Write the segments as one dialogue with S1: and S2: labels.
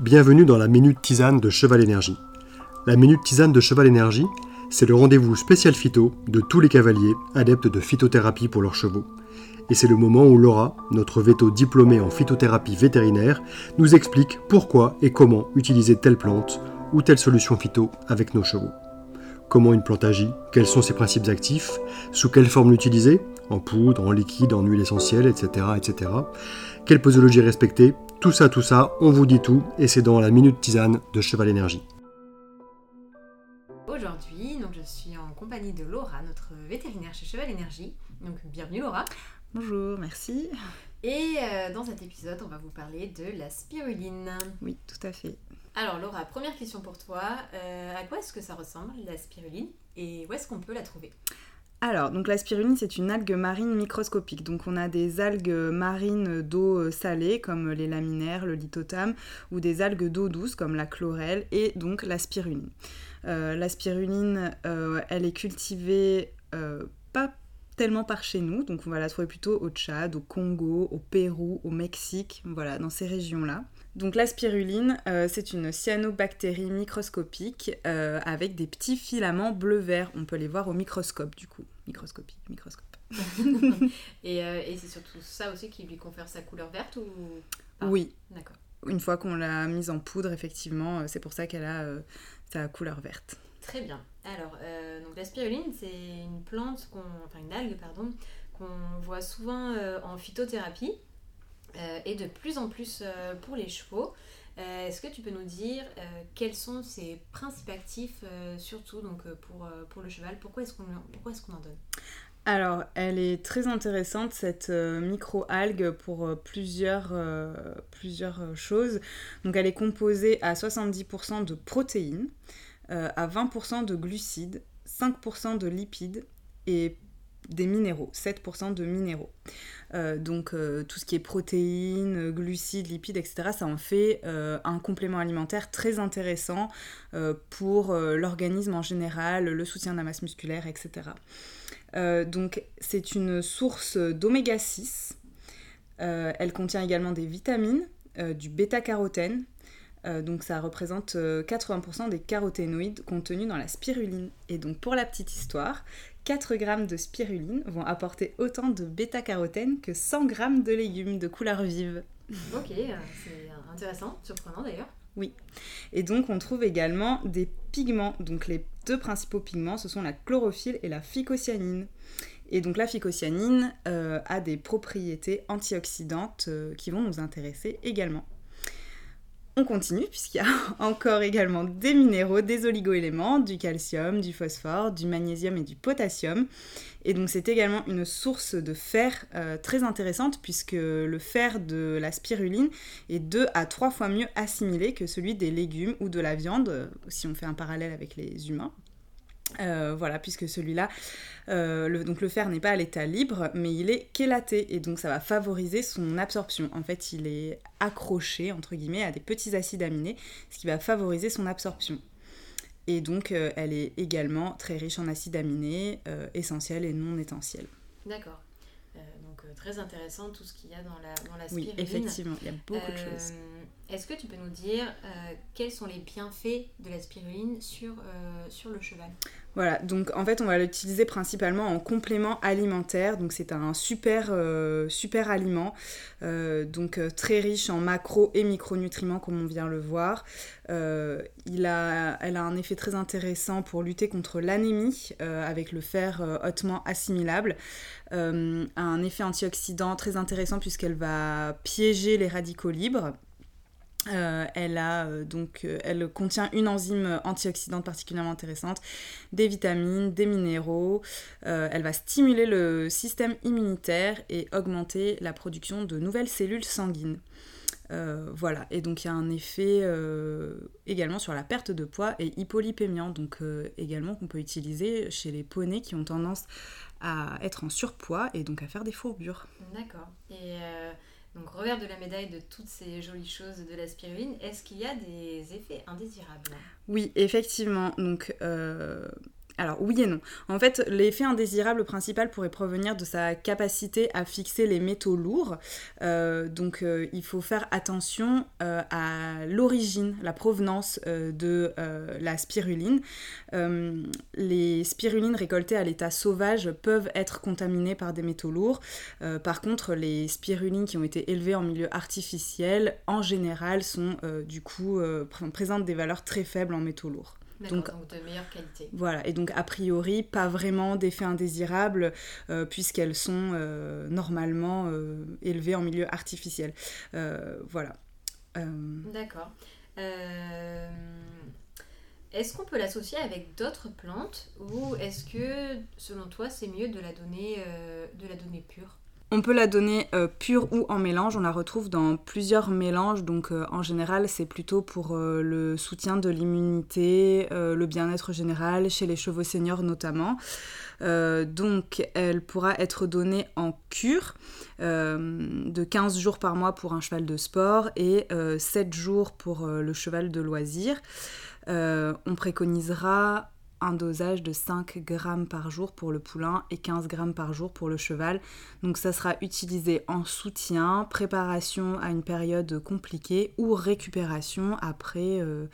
S1: Bienvenue dans la Minute Tisane de Cheval Énergie. La Minute Tisane de Cheval Énergie, c'est le rendez-vous spécial phyto de tous les cavaliers adeptes de phytothérapie pour leurs chevaux. Et c'est le moment où Laura, notre veto diplômée en phytothérapie vétérinaire, nous explique pourquoi et comment utiliser telle plante ou telle solution phyto avec nos chevaux. Comment une plante agit, quels sont ses principes actifs, sous quelle forme l'utiliser, en poudre, en liquide, en huile essentielle, etc., etc. Quelle posologie respecter? Tout ça, tout ça, on vous dit tout, et c'est dans la Minute Tisane de Cheval Énergie.
S2: Aujourd'hui, donc je suis en compagnie de Laura, notre vétérinaire chez Cheval Énergie. Donc bienvenue Laura.
S3: Bonjour, merci.
S2: Et euh, dans cet épisode, on va vous parler de la spiruline.
S3: Oui, tout à fait.
S2: Alors Laura, première question pour toi. Euh, à quoi est-ce que ça ressemble la spiruline et où est-ce qu'on peut la trouver?
S3: Alors, donc la spiruline, c'est une algue marine microscopique. Donc, on a des algues marines d'eau euh, salée, comme les laminaires, le lithotame, ou des algues d'eau douce, comme la chlorelle, et donc la spiruline. Euh, la spiruline, elle est cultivée pas tellement par chez nous, donc on va la trouver plutôt au Tchad, au Congo, au Pérou, au Mexique, voilà, dans ces régions-là. Donc la spiruline, c'est une cyanobactérie microscopique avec des petits filaments bleu-vert. On peut les voir au microscope du coup. Microscopique, microscope.
S2: et, et c'est surtout ça aussi qui lui confère sa couleur verte ou
S3: Oui.
S2: D'accord.
S3: Une fois qu'on l'a mise en poudre, effectivement, c'est pour ça qu'elle a sa couleur verte.
S2: Très bien. Alors, donc la spiruline, c'est une plante, enfin une algue, pardon, qu'on voit souvent en phytothérapie. Euh, et de plus en plus euh, pour les chevaux. Euh, est-ce que tu peux nous dire quels sont ses principes actifs, surtout donc, pour, pour le cheval? Pourquoi est-ce qu'on est en donne?
S3: Alors, elle est très intéressante, cette micro-algue, pour plusieurs, plusieurs choses. Donc, elle est composée à 70% de protéines, à 20% de glucides, 5% de lipides et des minéraux, 7% de minéraux. Euh, donc euh, tout ce qui est protéines, glucides, lipides, etc., ça en fait euh, un complément alimentaire très intéressant pour l'organisme en général, le soutien de la masse musculaire, etc. donc c'est une source d'oméga 6. elle contient également des vitamines, du bêta-carotène, donc ça représente 80% des caroténoïdes contenus dans la spiruline. Et donc pour la petite histoire, 4 grammes de spiruline vont apporter autant de bêta-carotène que 100 grammes de légumes de couleur vive.
S2: Ok, euh, c'est intéressant, surprenant d'ailleurs.
S3: Oui. Et donc on trouve également des pigments. Donc les deux principaux pigments, ce sont la chlorophylle et la phycocyanine. Et donc la phycocyanine euh, a des propriétés antioxydantes euh, qui vont nous intéresser également. On continue puisqu'il y a encore également des minéraux, des oligoéléments, du calcium, du phosphore, du magnésium et du potassium. Et donc c'est également une source de fer euh, très intéressante puisque le fer de la spiruline est deux à trois fois mieux assimilé que celui des légumes ou de la viande, euh, si on fait un parallèle avec les humains. Euh, voilà, puisque celui-là, euh, le, donc le fer n'est pas à l'état libre, mais il est chélaté, et donc ça va favoriser son absorption. En fait, il est accroché, entre guillemets, à des petits acides aminés, ce qui va favoriser son absorption. Et donc, euh, elle est également très riche en acides aminés, essentiels et non essentiels.
S2: D'accord. Donc, très intéressant tout ce qu'il y a dans la, dans la
S3: spiruline. Oui, effectivement, il y a beaucoup de choses.
S2: Est-ce que tu peux nous dire euh, quels sont les bienfaits de la spiruline sur, euh, sur le cheval?
S3: Voilà, donc en fait on va l'utiliser principalement en complément alimentaire, donc c'est un super, euh, super aliment, donc très riche en macro et micronutriments comme on vient le voir. il a, elle a un effet très intéressant pour lutter contre l'anémie avec le fer hautement assimilable. un effet antioxydant très intéressant puisqu'elle va piéger les radicaux libres euh, euh, euh, elle contient une enzyme antioxydante particulièrement intéressante, des vitamines, des minéraux. elle va stimuler le système immunitaire et augmenter la production de nouvelles cellules sanguines. voilà, et donc il y a un effet également sur la perte de poids et hypolipémiant, donc également qu'on peut utiliser chez les poneys qui ont tendance à être en surpoids et donc à faire des fourbures.
S2: D'accord. Donc, revers de la médaille de toutes ces jolies choses de la spiruline, est-ce qu'il y a des effets indésirables?
S3: Oui, effectivement. Donc, euh, alors oui et non. En fait, l'effet indésirable principal pourrait provenir de sa capacité à fixer les métaux lourds. Euh, donc euh, il faut faire attention euh, à l'origine, la provenance de la spiruline. les spirulines récoltées à l'état sauvage peuvent être contaminées par des métaux lourds. par contre, les spirulines qui ont été élevées en milieu artificiel, en général, sont des valeurs très faibles en métaux lourds.
S2: Donc, de meilleure qualité.
S3: Voilà, et donc a priori, pas vraiment d'effets indésirables euh, puisqu'elles sont euh, normalement euh, élevées en milieu artificiel. voilà.
S2: D'accord. Est-ce qu'on peut l'associer avec d'autres plantes ou est-ce que, selon toi, c'est mieux de la donner, de la donner pure?
S3: On peut la donner euh, pure ou en mélange, on la retrouve dans plusieurs mélanges, donc euh, en général c'est plutôt pour euh, le soutien de l'immunité, le bien-être général, chez les chevaux seniors notamment. donc elle pourra être donnée en cure de 15 jours par mois pour un cheval de sport et 7 jours pour le cheval de loisir. on préconisera un dosage de 5 grammes par jour pour le poulain et 15 grammes par jour pour le cheval. Donc ça sera utilisé en soutien, préparation à une période compliquée ou récupération après euh,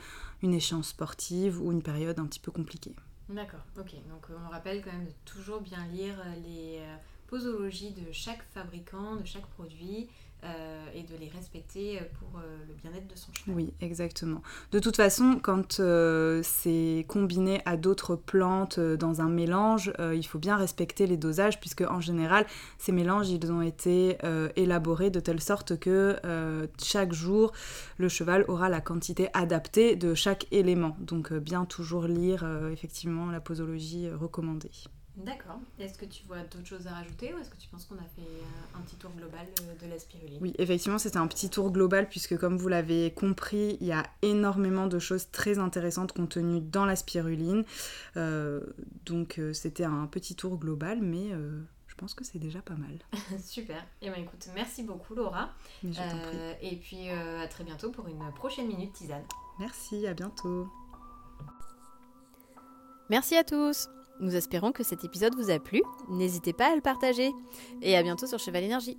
S3: une échéance sportive ou une période un petit peu compliquée.
S2: D'accord, ok. Donc on rappelle quand même de toujours bien lire les euh, posologies de chaque fabricant, de chaque produit, euh, et de les respecter pour euh, le bien-être de son cheval.
S3: Oui, exactement. De toute façon, quand euh, c'est combiné à d'autres plantes dans un mélange, il faut bien respecter les dosages puisque en général, ces mélanges, ils ont été élaborés de telle sorte que chaque jour, le cheval aura la quantité adaptée de chaque élément. Donc bien toujours lire effectivement la posologie recommandée.
S2: D'accord. Est-ce que tu vois d'autres choses à rajouter ou est-ce que tu penses qu'on a fait euh, un petit tour global euh, de la spiruline?
S3: Oui, effectivement, c'était un petit tour global puisque comme vous l'avez compris, il y a énormément de choses très intéressantes contenues dans la spiruline. Euh, donc c'était un petit tour global, mais je pense que c'est déjà pas mal.
S2: Super. Et eh ben écoute, merci beaucoup Laura. et puis à très bientôt pour une prochaine minute tisane.
S3: Merci, à bientôt.
S2: Merci à tous. Nous espérons que cet épisode vous a plu. N'hésitez pas à le partager. Et à bientôt sur Cheval Énergie.